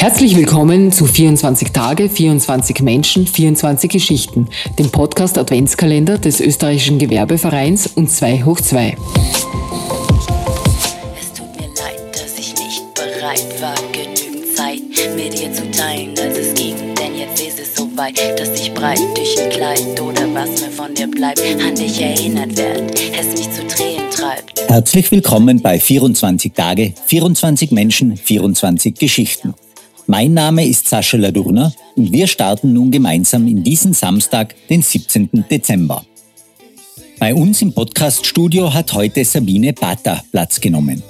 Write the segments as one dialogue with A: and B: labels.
A: Herzlich willkommen zu 24 Tage, 24 Menschen, 24 Geschichten, dem Podcast Adventskalender des österreichischen Gewerbevereins und 2 hoch 2.
B: Es tut mir leid, dass ich nicht bereit war, genügend Zeit mit dir zu teilen, als es ging. Denn jetzt ist es so weit, dass ich breit durch ein Kleid oder was mir von dir bleibt, an dich erinnert werd, es mich zu Tränen treibt.
C: Herzlich willkommen bei 24 Tage, 24 Menschen, 24 Geschichten. Mein Name ist Sascha Ladurner und wir starten nun gemeinsam in diesen Samstag, den 17. Dezember. Bei uns im Podcaststudio hat heute Sabine Bata Platz genommen.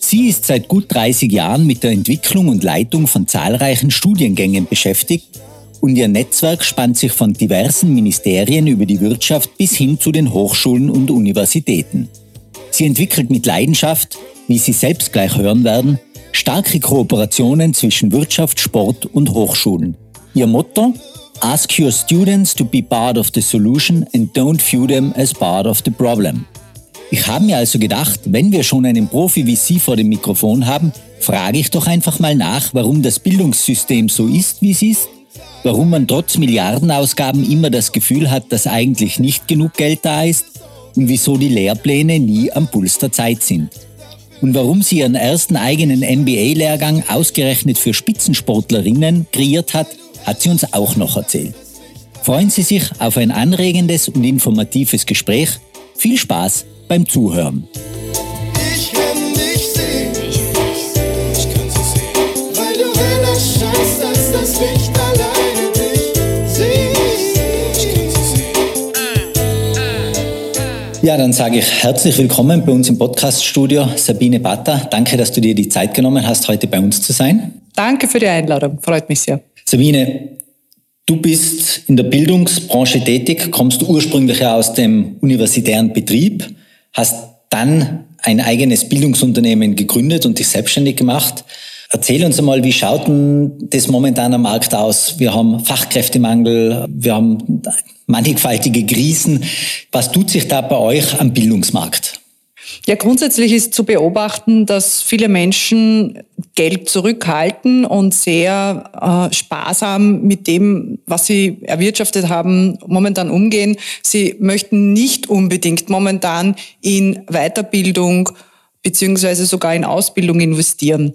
C: Sie ist seit gut 30 Jahren mit der Entwicklung und Leitung von zahlreichen Studiengängen beschäftigt und ihr Netzwerk spannt sich von diversen Ministerien über die Wirtschaft bis hin zu den Hochschulen und Universitäten. Sie entwickelt mit Leidenschaft, wie Sie selbst gleich hören werden, starke Kooperationen zwischen Wirtschaft, Sport und Hochschulen. Ihr Motto? Ask your students to be part of the solution and don't view them as part of the problem. Ich habe mir also gedacht, wenn wir schon einen Profi wie Sie vor dem Mikrofon haben, frage ich doch einfach mal nach, warum das Bildungssystem so ist, wie es ist, warum man trotz Milliardenausgaben immer das Gefühl hat, dass eigentlich nicht genug Geld da ist und wieso die Lehrpläne nie am Puls der Zeit sind. Und warum sie ihren ersten eigenen MBA-Lehrgang ausgerechnet für Spitzensportlerinnen kreiert hat, hat sie uns auch noch erzählt. Freuen Sie sich auf ein anregendes und informatives Gespräch. Viel Spaß beim Zuhören. Ja, dann sage ich herzlich willkommen bei uns im Podcaststudio, Sabine Batter. Danke, dass du dir die Zeit genommen hast, heute bei uns zu sein.
A: Danke für die Einladung, freut mich sehr.
C: Sabine, du bist in der Bildungsbranche tätig, kommst ursprünglich ja aus dem universitären Betrieb, hast dann ein eigenes Bildungsunternehmen gegründet und dich selbstständig gemacht. Erzähl uns einmal, wie schaut denn das momentan am Markt aus? Wir haben Fachkräftemangel, wir haben mannigfaltige Krisen. Was tut sich da bei euch am Bildungsmarkt?
D: Ja, grundsätzlich ist zu beobachten, dass viele Menschen Geld zurückhalten und sehr äh, sparsam mit dem, was sie erwirtschaftet haben, momentan umgehen. Sie möchten nicht unbedingt momentan in Weiterbildung beziehungsweise sogar in Ausbildung investieren.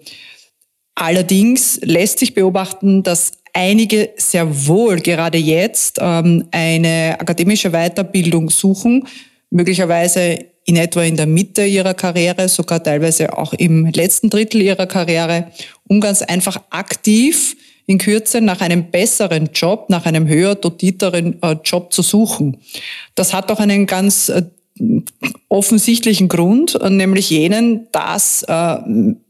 D: Allerdings lässt sich beobachten, dass einige sehr wohl gerade jetzt ähm, eine akademische Weiterbildung suchen, möglicherweise in etwa in der Mitte ihrer Karriere, sogar teilweise auch im letzten Drittel ihrer Karriere, um ganz einfach aktiv in Kürze nach einem besseren Job, nach einem höher dotierteren äh, Job zu suchen. Das hat auch einen ganz äh, offensichtlichen Grund, äh, nämlich jenen, dass äh,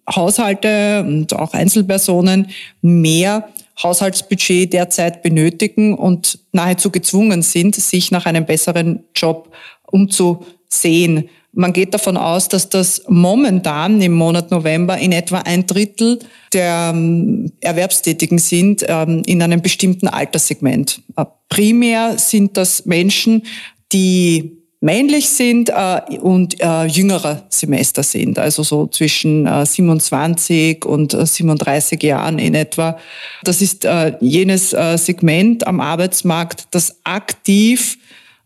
D: Haushalte und auch Einzelpersonen mehr Haushaltsbudget derzeit benötigen und nahezu gezwungen sind, sich nach einem besseren Job umzusehen. Man geht davon aus, dass das momentan im Monat November in etwa ein Drittel der ähm, Erwerbstätigen sind ähm, in einem bestimmten Alterssegment. Primär sind das Menschen, die männlich sind äh, und äh, jüngerer Semester sind, also so zwischen äh, 27 und äh, 37 Jahren in etwa. Das ist äh, jenes äh, Segment am Arbeitsmarkt, das aktiv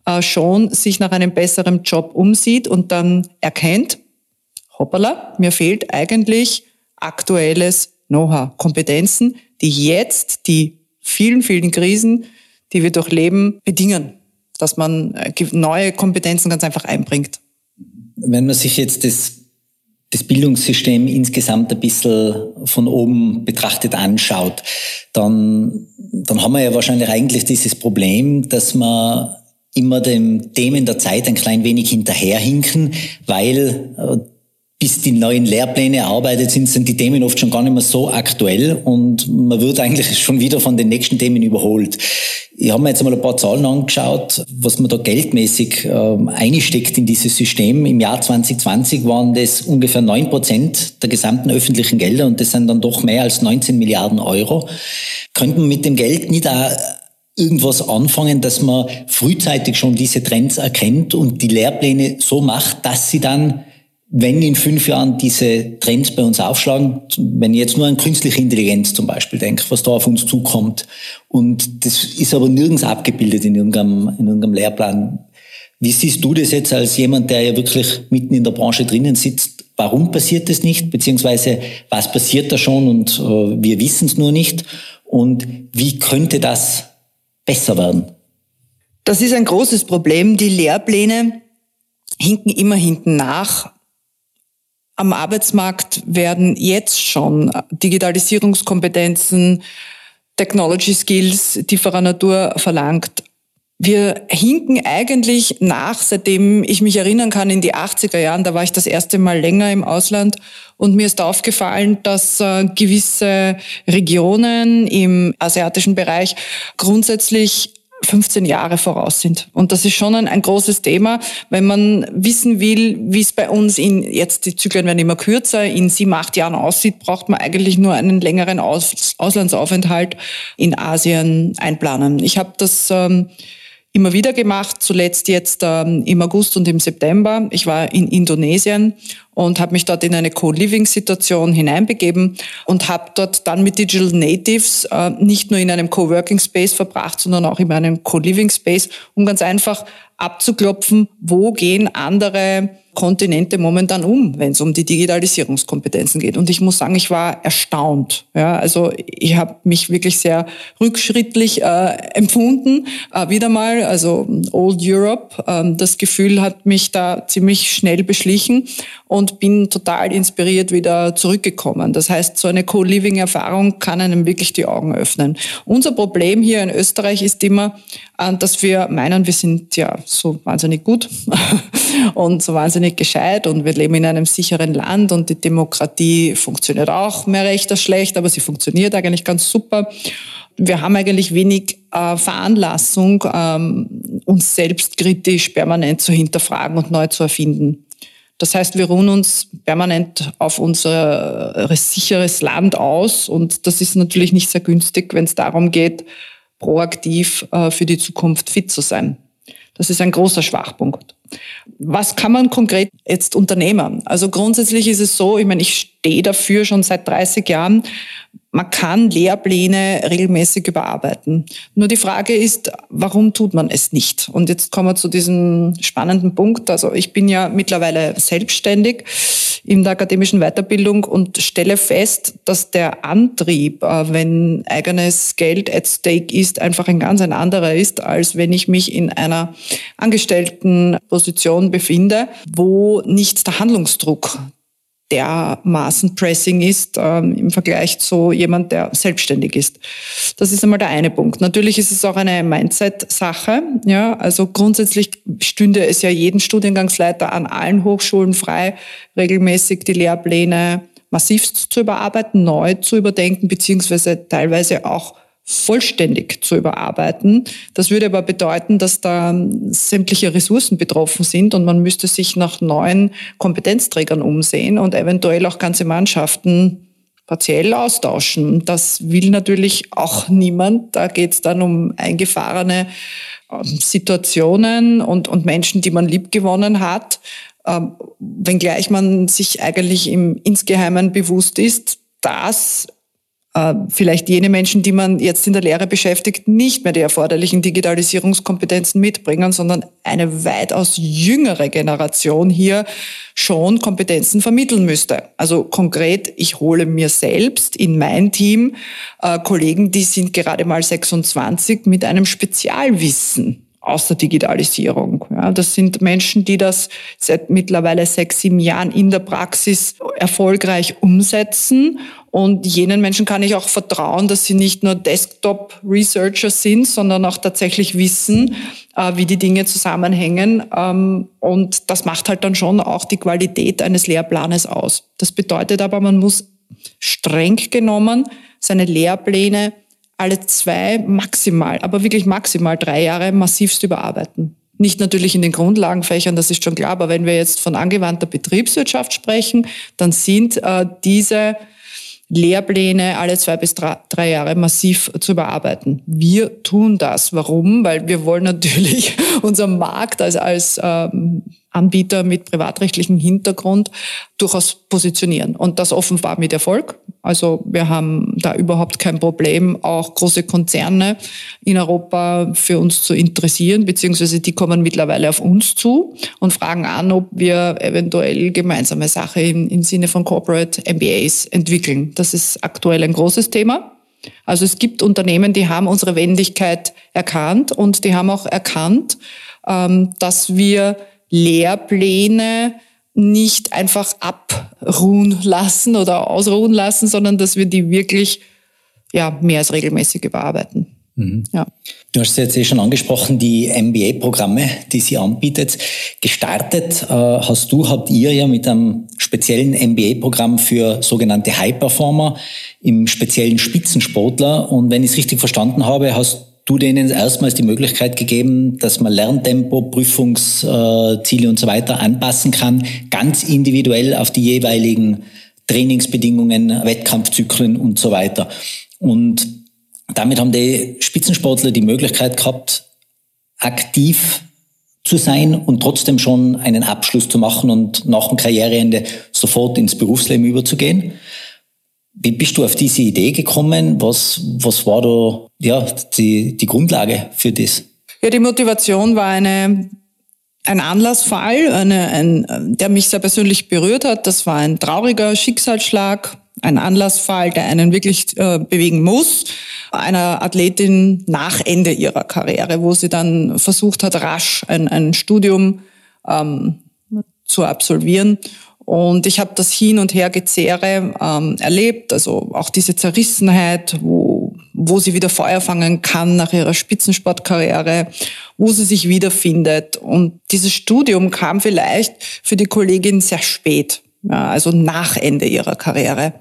D: äh, schon sich nach einem besseren Job umsieht und dann erkennt, hoppala, mir fehlt eigentlich aktuelles Know-how, Kompetenzen, die jetzt die vielen, vielen Krisen, die wir durchleben, bedingen dass man äh, neue Kompetenzen ganz einfach einbringt.
C: Wenn man sich jetzt das, das Bildungssystem insgesamt ein bisschen von oben betrachtet anschaut, dann, dann haben wir ja wahrscheinlich eigentlich dieses Problem, dass man immer dem Themen der Zeit ein klein wenig hinterherhinken, weil äh, bis die neuen Lehrpläne erarbeitet sind, sind die Themen oft schon gar nicht mehr so aktuell und man wird eigentlich schon wieder von den nächsten Themen überholt. Ich habe mir jetzt mal ein paar Zahlen angeschaut, was man da geldmäßig ähm, einsteckt in dieses System. Im Jahr 2020 waren das ungefähr neun Prozent der gesamten öffentlichen Gelder und das sind dann doch mehr als 19 Milliarden Euro. Könnte man mit dem Geld nicht da irgendwas anfangen, dass man frühzeitig schon diese Trends erkennt und die Lehrpläne so macht, dass sie dann wenn in fünf Jahren diese Trends bei uns aufschlagen, wenn ich jetzt nur an künstliche Intelligenz zum Beispiel denke, was da auf uns zukommt, und das ist aber nirgends abgebildet in irgendeinem, in irgendeinem Lehrplan. Wie siehst du das jetzt als jemand, der ja wirklich mitten in der Branche drinnen sitzt? Warum passiert das nicht? Beziehungsweise was passiert da schon und äh, wir wissen es nur nicht? Und wie könnte das besser werden?
D: Das ist ein großes Problem. Die Lehrpläne hinken immer hinten nach. Am Arbeitsmarkt werden jetzt schon Digitalisierungskompetenzen, Technology Skills tieferer Natur verlangt. Wir hinken eigentlich nach, seitdem ich mich erinnern kann, in die 80er Jahren. Da war ich das erste Mal länger im Ausland und mir ist aufgefallen, dass äh, gewisse Regionen im asiatischen Bereich grundsätzlich 15 Jahre voraus sind. Und das ist schon ein, ein, großes Thema, wenn man wissen will, wie es bei uns in, jetzt die Zyklen werden immer kürzer, in sieben, acht Jahren aussieht, braucht man eigentlich nur einen längeren Aus, Auslandsaufenthalt in Asien einplanen. Ich habe das ähm, immer wieder gemacht, zuletzt jetzt ähm, im August und im September. Ich war in Indonesien und habe mich dort in eine Co-Living-Situation hineinbegeben und habe dort dann mit Digital Natives äh, nicht nur in einem Co-Working Space verbracht, sondern auch in einem Co-Living Space, um ganz einfach abzuklopfen, wo gehen andere Kontinente momentan um, wenn es um die Digitalisierungskompetenzen geht. Und ich muss sagen, ich war erstaunt. Ja, also ich habe mich wirklich sehr rückschrittlich äh, empfunden. Äh, wieder mal, also Old Europe. Ähm, das Gefühl hat mich da ziemlich schnell beschlichen und bin total inspiriert wieder zurückgekommen. Das heißt, so eine Co-Living-Erfahrung kann einem wirklich die Augen öffnen. Unser Problem hier in Österreich ist immer, äh, dass wir meinen, wir sind ja so wahnsinnig gut und so wahnsinnig gescheit und wir leben in einem sicheren Land und die Demokratie funktioniert auch mehr recht als schlecht, aber sie funktioniert eigentlich ganz super. Wir haben eigentlich wenig äh, Veranlassung, ähm, uns selbstkritisch permanent zu hinterfragen und neu zu erfinden. Das heißt, wir ruhen uns permanent auf unser sicheres Land aus und das ist natürlich nicht sehr günstig, wenn es darum geht, proaktiv äh, für die Zukunft fit zu sein. Das ist ein großer Schwachpunkt. Was kann man konkret jetzt unternehmen? Also grundsätzlich ist es so, ich meine, ich stehe dafür schon seit 30 Jahren, man kann Lehrpläne regelmäßig überarbeiten. Nur die Frage ist, warum tut man es nicht? Und jetzt kommen wir zu diesem spannenden Punkt. Also ich bin ja mittlerweile selbstständig in der akademischen Weiterbildung und stelle fest, dass der Antrieb, äh, wenn eigenes Geld at stake ist, einfach ein ganz ein anderer ist, als wenn ich mich in einer angestellten Position befinde, wo nicht der Handlungsdruck dermaßen Pressing ist ähm, im Vergleich zu jemand, der selbstständig ist. Das ist einmal der eine Punkt. Natürlich ist es auch eine Mindset-Sache. Ja, also grundsätzlich stünde es ja jeden Studiengangsleiter an allen Hochschulen frei, regelmäßig die Lehrpläne massivst zu überarbeiten, neu zu überdenken, beziehungsweise teilweise auch vollständig zu überarbeiten. Das würde aber bedeuten, dass da sämtliche Ressourcen betroffen sind und man müsste sich nach neuen Kompetenzträgern umsehen und eventuell auch ganze Mannschaften partiell austauschen. Das will natürlich auch niemand. Da geht es dann um eingefahrene ähm, Situationen und, und Menschen, die man liebgewonnen hat, ähm, wenngleich man sich eigentlich im insgeheimen bewusst ist, dass vielleicht jene Menschen, die man jetzt in der Lehre beschäftigt, nicht mehr die erforderlichen Digitalisierungskompetenzen mitbringen, sondern eine weitaus jüngere Generation hier schon Kompetenzen vermitteln müsste. Also konkret, ich hole mir selbst in mein Team äh, Kollegen, die sind gerade mal 26 mit einem Spezialwissen aus der Digitalisierung. Ja, das sind Menschen, die das seit mittlerweile sechs, sieben Jahren in der Praxis erfolgreich umsetzen. Und jenen Menschen kann ich auch vertrauen, dass sie nicht nur Desktop-Researcher sind, sondern auch tatsächlich wissen, äh, wie die Dinge zusammenhängen. Ähm, und das macht halt dann schon auch die Qualität eines Lehrplanes aus. Das bedeutet aber, man muss streng genommen seine Lehrpläne alle zwei maximal, aber wirklich maximal drei Jahre massivst überarbeiten. Nicht natürlich in den Grundlagenfächern, das ist schon klar, aber wenn wir jetzt von angewandter Betriebswirtschaft sprechen, dann sind äh, diese Lehrpläne alle zwei bis drei, Jahre massiv zu überarbeiten. Wir tun das. Warum? Weil wir wollen natürlich unseren Markt als, als ähm, Anbieter mit privatrechtlichem Hintergrund durchaus positionieren. Und das offenbar mit Erfolg. Also wir haben da überhaupt kein Problem, auch große Konzerne in Europa für uns zu interessieren, beziehungsweise die kommen mittlerweile auf uns zu und fragen an, ob wir eventuell gemeinsame Sache im, im Sinne von Corporate MBAs entwickeln. Das ist aktuell ein großes Thema. Also es gibt Unternehmen, die haben unsere Wendigkeit erkannt und die haben auch erkannt, ähm, dass wir Lehrpläne nicht einfach abruhen lassen oder ausruhen lassen, sondern dass wir die wirklich ja, mehr als regelmäßig überarbeiten.
C: Mhm. Ja. Du hast jetzt eh schon angesprochen, die MBA-Programme, die sie anbietet. Gestartet äh, hast du, habt ihr ja mit einem speziellen MBA-Programm für sogenannte High-Performer, im speziellen Spitzensportler. Und wenn ich es richtig verstanden habe, hast du denen erstmals die Möglichkeit gegeben, dass man Lerntempo, Prüfungsziele und so weiter anpassen kann, ganz individuell auf die jeweiligen Trainingsbedingungen, Wettkampfzyklen und so weiter. Und damit haben die Spitzensportler die Möglichkeit gehabt, aktiv zu sein und trotzdem schon einen Abschluss zu machen und nach dem Karriereende sofort ins Berufsleben überzugehen. Wie bist du auf diese Idee gekommen? Was, was war da ja, die, die Grundlage für das?
D: Ja, die Motivation war eine, ein Anlassfall, eine, ein, der mich sehr persönlich berührt hat. Das war ein trauriger Schicksalsschlag ein Anlassfall, der einen wirklich äh, bewegen muss. Einer Athletin nach Ende ihrer Karriere, wo sie dann versucht hat, rasch ein, ein Studium ähm, zu absolvieren. Und ich habe das Hin- und Hergezehre ähm, erlebt, also auch diese Zerrissenheit, wo, wo sie wieder Feuer fangen kann nach ihrer Spitzensportkarriere, wo sie sich wiederfindet. Und dieses Studium kam vielleicht für die Kollegin sehr spät ja, also nach Ende ihrer Karriere.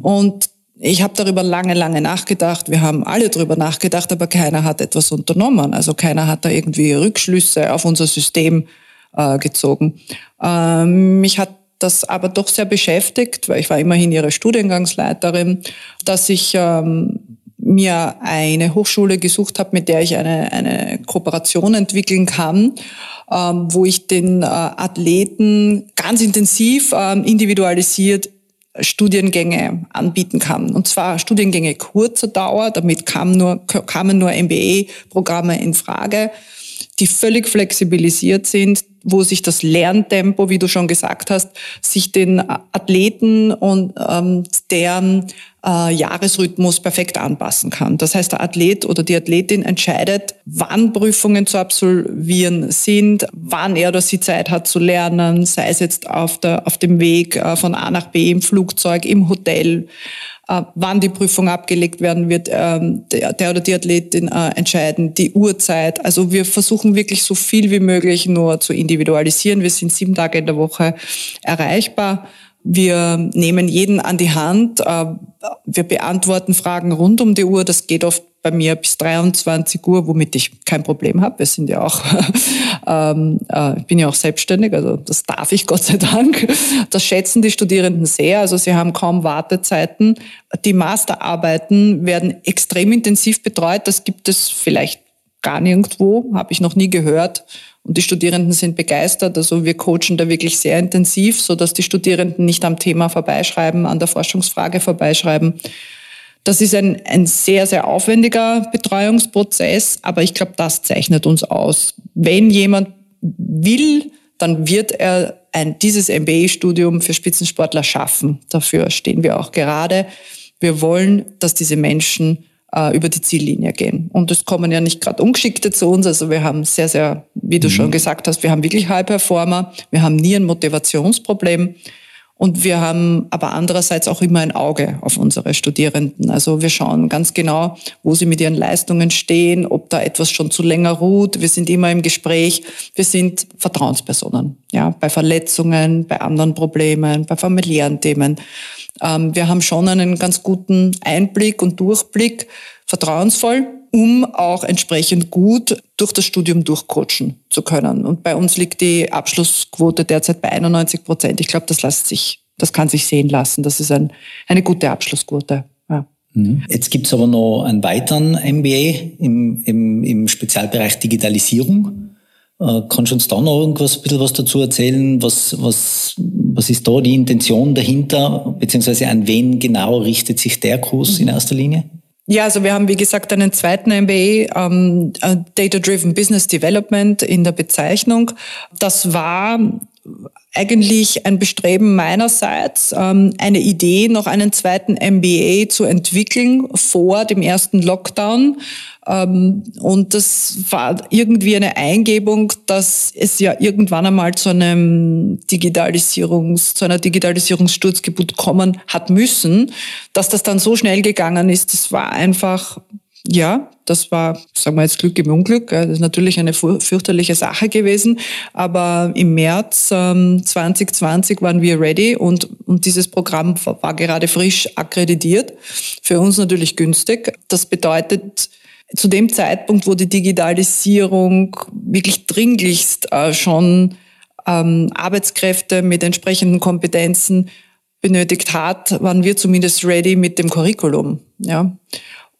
D: Und ich habe darüber lange, lange nachgedacht. Wir haben alle darüber nachgedacht, aber keiner hat etwas unternommen. Also keiner hat da irgendwie Rückschlüsse auf unser System äh, gezogen. Ähm, mich hat das aber doch sehr beschäftigt, weil ich war immerhin ihre Studiengangsleiterin, dass ich ähm, mir eine Hochschule gesucht habe, mit der ich eine, eine Kooperation entwickeln kann, ähm, wo ich den äh, Athleten ganz intensiv ähm, individualisiert Studiengänge anbieten kann. Und zwar Studiengänge kurzer Dauer, damit kam nur, kamen nur MBA-Programme in Frage, die völlig flexibilisiert sind, wo sich das Lerntempo, wie du schon gesagt hast, sich den Athleten und ähm, deren äh, Jahresrhythmus perfekt anpassen kann. Das heißt, der Athlet oder die Athletin entscheidet, wann Prüfungen zu absolvieren sind, wann er oder sie Zeit hat zu lernen, sei es jetzt auf, der, auf dem Weg äh, von A nach B im Flugzeug, im Hotel, wann die Prüfung abgelegt werden wird, ähm, der, der oder die Athletin äh, entscheiden, die Uhrzeit. Also wir versuchen wirklich so viel wie möglich nur zu individualisieren. Wir sind sieben Tage in der Woche erreichbar. Wir nehmen jeden an die Hand. Äh, wir beantworten Fragen rund um die Uhr. Das geht oft bei mir bis 23 Uhr, womit ich kein Problem habe. Wir sind ja auch, ähm, äh, ich bin ja auch selbstständig, also das darf ich Gott sei Dank. Das schätzen die Studierenden sehr. Also sie haben kaum Wartezeiten. Die Masterarbeiten werden extrem intensiv betreut. Das gibt es vielleicht gar nirgendwo, habe ich noch nie gehört. Und die Studierenden sind begeistert. Also wir coachen da wirklich sehr intensiv, so dass die Studierenden nicht am Thema vorbeischreiben, an der Forschungsfrage vorbeischreiben. Das ist ein, ein sehr, sehr aufwendiger Betreuungsprozess, aber ich glaube, das zeichnet uns aus. Wenn jemand will, dann wird er ein, dieses MBA-Studium für Spitzensportler schaffen. Dafür stehen wir auch gerade. Wir wollen, dass diese Menschen äh, über die Ziellinie gehen. Und es kommen ja nicht gerade Ungeschickte zu uns. Also wir haben sehr, sehr, wie du mhm. schon gesagt hast, wir haben wirklich High Performer. Wir haben nie ein Motivationsproblem. Und wir haben aber andererseits auch immer ein Auge auf unsere Studierenden. Also wir schauen ganz genau, wo sie mit ihren Leistungen stehen, ob da etwas schon zu länger ruht. Wir sind immer im Gespräch. Wir sind Vertrauenspersonen. Ja, bei Verletzungen, bei anderen Problemen, bei familiären Themen. Ähm, wir haben schon einen ganz guten Einblick und Durchblick, vertrauensvoll, um auch entsprechend gut durch das Studium durchcoachen zu können. Und bei uns liegt die Abschlussquote derzeit bei 91 Prozent. Ich glaube, das lässt sich, das kann sich sehen lassen. Das ist ein, eine gute Abschlussquote. Ja.
C: Mhm. Jetzt gibt es aber noch einen weiteren MBA im, im, im Spezialbereich Digitalisierung. Äh, kannst du uns da noch irgendwas, ein bisschen was dazu erzählen? Was, was, was ist da die Intention dahinter? Beziehungsweise an wen genau richtet sich der Kurs in erster Linie?
D: Ja, also wir haben, wie gesagt, einen zweiten MBA, ähm, Data-Driven Business Development in der Bezeichnung. Das war eigentlich ein Bestreben meinerseits, ähm, eine Idee, noch einen zweiten MBA zu entwickeln vor dem ersten Lockdown. Ähm, und das war irgendwie eine Eingebung, dass es ja irgendwann einmal zu einem Digitalisierungs, zu einer Digitalisierungssturzgeburt kommen hat müssen. Dass das dann so schnell gegangen ist, das war einfach ja, das war, sagen wir jetzt Glück im Unglück. Das ist natürlich eine fürchterliche Sache gewesen. Aber im März ähm, 2020 waren wir ready und, und dieses Programm war gerade frisch akkreditiert. Für uns natürlich günstig. Das bedeutet, zu dem Zeitpunkt, wo die Digitalisierung wirklich dringlichst äh, schon ähm, Arbeitskräfte mit entsprechenden Kompetenzen benötigt hat, waren wir zumindest ready mit dem Curriculum. Ja.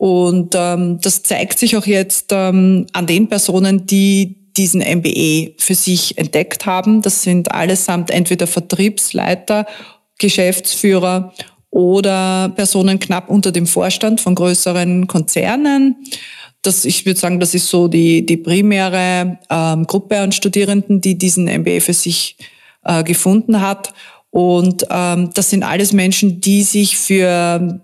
D: Und ähm, das zeigt sich auch jetzt ähm, an den Personen, die diesen MBE für sich entdeckt haben. Das sind allesamt entweder Vertriebsleiter, Geschäftsführer oder Personen knapp unter dem Vorstand von größeren Konzernen. Das, ich würde sagen, das ist so die, die primäre ähm, Gruppe an Studierenden, die diesen MBA für sich äh, gefunden hat. Und ähm, das sind alles Menschen, die sich für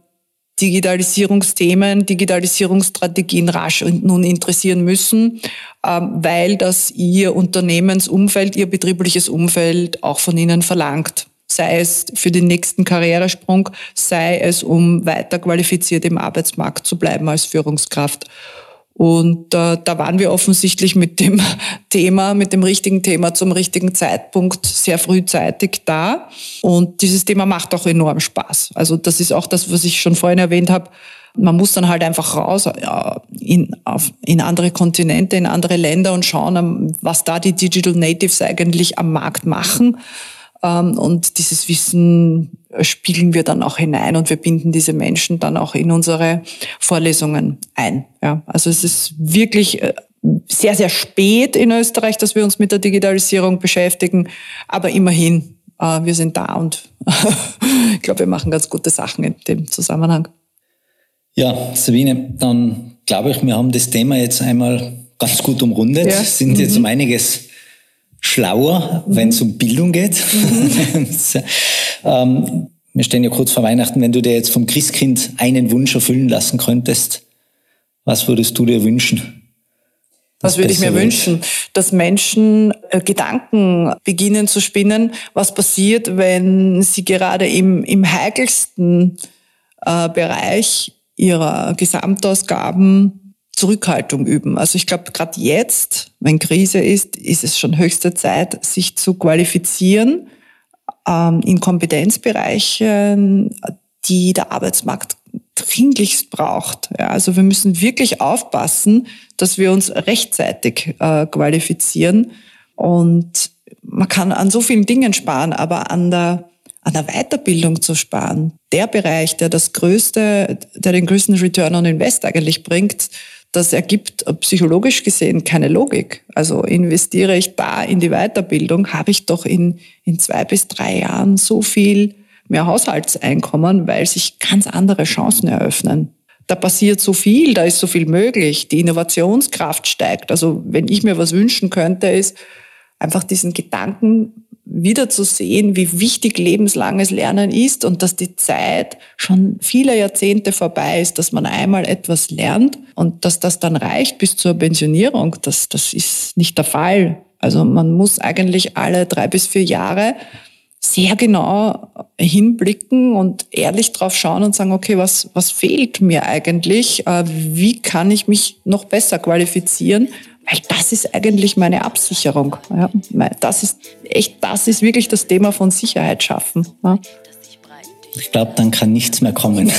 D: Digitalisierungsthemen, Digitalisierungsstrategien rasch und nun interessieren müssen, ähm, weil das ihr Unternehmensumfeld, ihr betriebliches Umfeld auch von ihnen verlangt. Sei es für den nächsten Karrieresprung, sei es um weiter qualifiziert im Arbeitsmarkt zu bleiben als Führungskraft. Und äh, da waren wir offensichtlich mit dem Thema, mit dem richtigen Thema zum richtigen Zeitpunkt sehr frühzeitig da. Und dieses Thema macht auch enorm Spaß. Also das ist auch das, was ich schon vorhin erwähnt habe. Man muss dann halt einfach raus ja, in, auf, in andere Kontinente, in andere Länder und schauen, was da die Digital Natives eigentlich am Markt machen. Ähm, und dieses Wissen spiegeln wir dann auch hinein und wir binden diese Menschen dann auch in unsere Vorlesungen ein. Ja, also es ist wirklich äh, sehr, sehr spät in Österreich, dass wir uns mit der Digitalisierung beschäftigen, aber immerhin, äh, wir sind da und ich glaube, wir machen ganz gute Sachen in dem Zusammenhang.
C: Ja, Sabine, dann glaube ich, wir haben das Thema jetzt einmal ganz gut umrundet, ja. sind jetzt mhm. um einiges schlauer, mhm. wenn es um Bildung geht. Mhm. ähm, wir stehen ja kurz vor Weihnachten. Wenn du dir jetzt vom Christkind einen Wunsch erfüllen lassen könntest, was würdest du dir wünschen?
D: Was würde ich mir wünschen? Dass Menschen äh, Gedanken beginnen zu spinnen, was passiert, wenn sie gerade im, im heikelsten äh, Bereich ihrer Gesamtausgaben Zurückhaltung üben. Also ich glaube, gerade jetzt, wenn Krise ist, ist es schon höchste Zeit, sich zu qualifizieren ähm, in Kompetenzbereichen, die der Arbeitsmarkt dringlichst braucht. Ja, also wir müssen wirklich aufpassen, dass wir uns rechtzeitig äh, qualifizieren. Und man kann an so vielen Dingen sparen, aber an der an der Weiterbildung zu sparen, der Bereich, der das größte, der den größten Return on Invest eigentlich bringt, das ergibt psychologisch gesehen keine Logik. Also investiere ich da in die Weiterbildung, habe ich doch in, in zwei bis drei Jahren so viel mehr Haushaltseinkommen, weil sich ganz andere Chancen eröffnen. Da passiert so viel, da ist so viel möglich, die Innovationskraft steigt. Also wenn ich mir was wünschen könnte, ist einfach diesen Gedanken wieder zu sehen, wie wichtig lebenslanges Lernen ist und dass die Zeit schon viele Jahrzehnte vorbei ist, dass man einmal etwas lernt und dass das dann reicht bis zur Pensionierung, das, das ist nicht der Fall. Also man muss eigentlich alle drei bis vier Jahre sehr genau hinblicken und ehrlich drauf schauen und sagen, okay, was, was fehlt mir eigentlich? Äh, wie kann ich mich noch besser qualifizieren? Weil das ist eigentlich meine Absicherung. Ja, das ist echt, das ist wirklich das Thema von Sicherheit schaffen. Ja.
C: Ich glaube, dann kann nichts mehr kommen.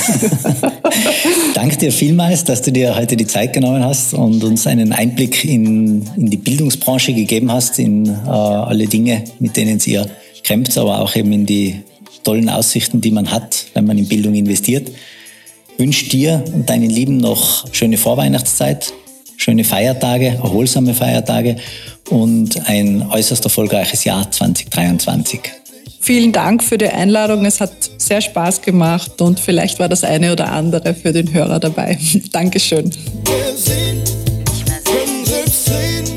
C: Danke dir vielmals, dass du dir heute die Zeit genommen hast und uns einen Einblick in, in die Bildungsbranche gegeben hast, in äh, alle Dinge, mit denen ihr kämpft, aber auch eben in die tollen Aussichten, die man hat, wenn man in Bildung investiert. Ich wünsche dir und deinen Lieben noch schöne Vorweihnachtszeit, schöne Feiertage, erholsame Feiertage und ein äußerst erfolgreiches Jahr 2023.
D: Vielen Dank für die Einladung. Es hat sehr Spaß gemacht und vielleicht war das eine oder andere für den Hörer dabei. Dankeschön.
E: Wir sind, wir sind.